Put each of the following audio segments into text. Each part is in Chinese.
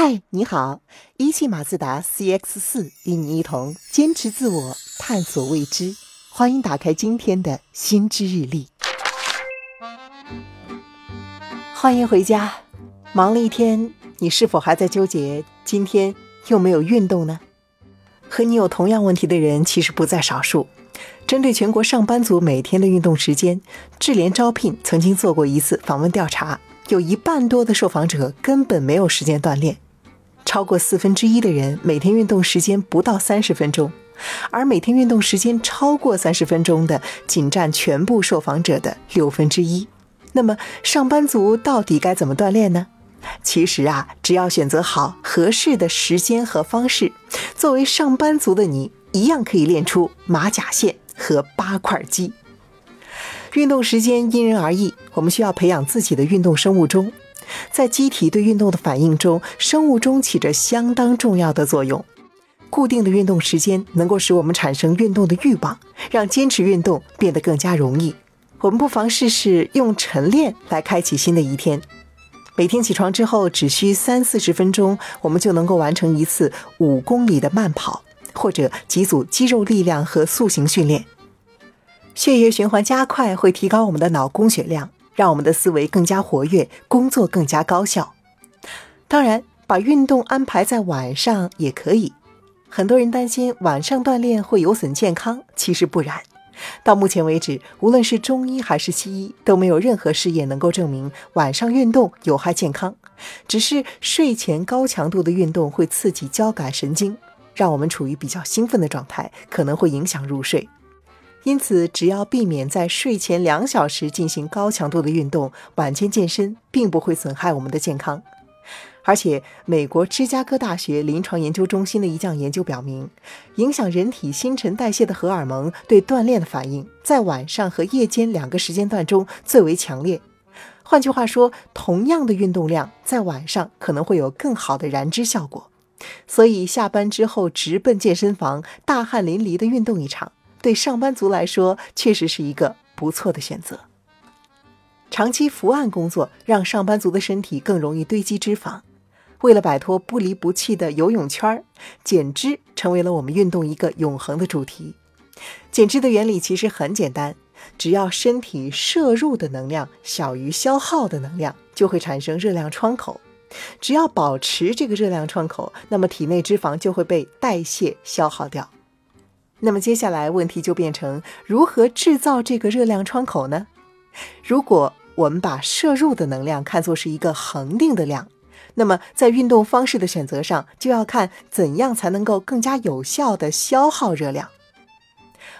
嗨，你好！一汽马自达 CX 四与你一同坚持自我，探索未知。欢迎打开今天的新知日历。欢迎回家。忙了一天，你是否还在纠结今天又没有运动呢？和你有同样问题的人其实不在少数。针对全国上班族每天的运动时间，智联招聘曾经做过一次访问调查，有一半多的受访者根本没有时间锻炼。超过四分之一的人每天运动时间不到三十分钟，而每天运动时间超过三十分钟的仅占全部受访者的六分之一。那么，上班族到底该怎么锻炼呢？其实啊，只要选择好合适的时间和方式，作为上班族的你，一样可以练出马甲线和八块肌。运动时间因人而异，我们需要培养自己的运动生物钟。在机体对运动的反应中，生物钟起着相当重要的作用。固定的运动时间能够使我们产生运动的欲望，让坚持运动变得更加容易。我们不妨试试用晨练来开启新的一天。每天起床之后，只需三四十分钟，我们就能够完成一次五公里的慢跑，或者几组肌肉力量和塑形训练。血液循环加快，会提高我们的脑供血量。让我们的思维更加活跃，工作更加高效。当然，把运动安排在晚上也可以。很多人担心晚上锻炼会有损健康，其实不然。到目前为止，无论是中医还是西医，都没有任何试验能够证明晚上运动有害健康。只是睡前高强度的运动会刺激交感神经，让我们处于比较兴奋的状态，可能会影响入睡。因此，只要避免在睡前两小时进行高强度的运动，晚间健身并不会损害我们的健康。而且，美国芝加哥大学临床研究中心的一项研究表明，影响人体新陈代谢的荷尔蒙对锻炼的反应，在晚上和夜间两个时间段中最为强烈。换句话说，同样的运动量，在晚上可能会有更好的燃脂效果。所以，下班之后直奔健身房，大汗淋漓的运动一场。对上班族来说，确实是一个不错的选择。长期伏案工作让上班族的身体更容易堆积脂肪。为了摆脱不离不弃的游泳圈儿，减脂成为了我们运动一个永恒的主题。减脂的原理其实很简单，只要身体摄入的能量小于消耗的能量，就会产生热量窗口。只要保持这个热量窗口，那么体内脂肪就会被代谢消耗掉。那么接下来问题就变成如何制造这个热量窗口呢？如果我们把摄入的能量看作是一个恒定的量，那么在运动方式的选择上就要看怎样才能够更加有效的消耗热量。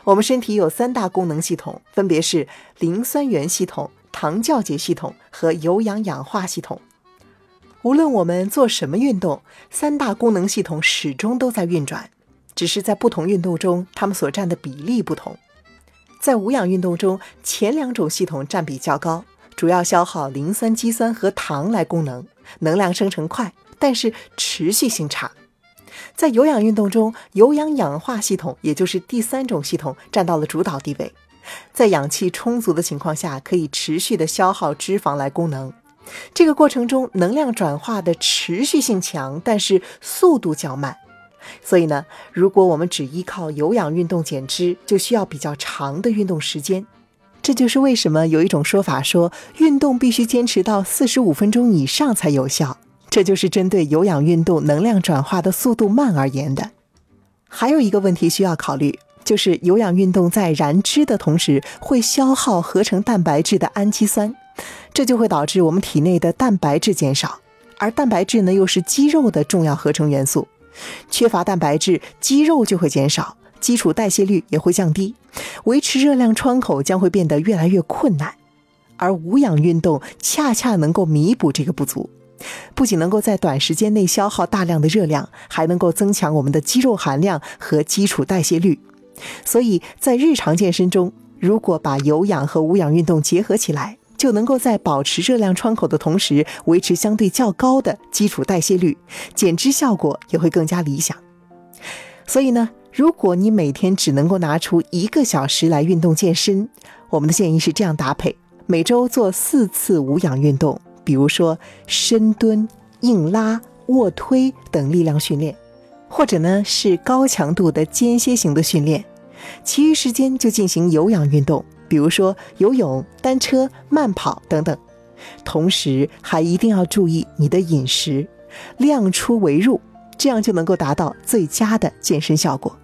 我们身体有三大功能系统，分别是磷酸原系统、糖酵解系统和有氧氧化系统。无论我们做什么运动，三大功能系统始终都在运转。只是在不同运动中，它们所占的比例不同。在无氧运动中，前两种系统占比较高，主要消耗磷酸肌酸和糖来供能，能量生成快，但是持续性差。在有氧运动中，有氧氧化系统，也就是第三种系统，占到了主导地位。在氧气充足的情况下，可以持续的消耗脂肪来供能。这个过程中，能量转化的持续性强，但是速度较慢。所以呢，如果我们只依靠有氧运动减脂，就需要比较长的运动时间。这就是为什么有一种说法说，运动必须坚持到四十五分钟以上才有效。这就是针对有氧运动能量转化的速度慢而言的。还有一个问题需要考虑，就是有氧运动在燃脂的同时，会消耗合成蛋白质的氨基酸，这就会导致我们体内的蛋白质减少，而蛋白质呢，又是肌肉的重要合成元素。缺乏蛋白质，肌肉就会减少，基础代谢率也会降低，维持热量窗口将会变得越来越困难。而无氧运动恰恰能够弥补这个不足，不仅能够在短时间内消耗大量的热量，还能够增强我们的肌肉含量和基础代谢率。所以在日常健身中，如果把有氧和无氧运动结合起来，就能够在保持热量窗口的同时，维持相对较高的基础代谢率，减脂效果也会更加理想。所以呢，如果你每天只能够拿出一个小时来运动健身，我们的建议是这样搭配：每周做四次无氧运动，比如说深蹲、硬拉、卧推等力量训练，或者呢是高强度的间歇型的训练，其余时间就进行有氧运动，比如说游泳、单车、慢跑等等。同时还一定要注意你的饮食，量出为入，这样就能够达到最佳的健身效果。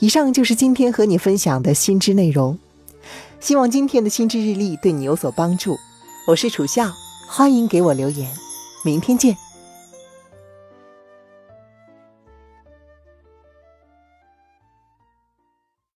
以上就是今天和你分享的新知内容，希望今天的新知日历对你有所帮助。我是楚笑，欢迎给我留言，明天见。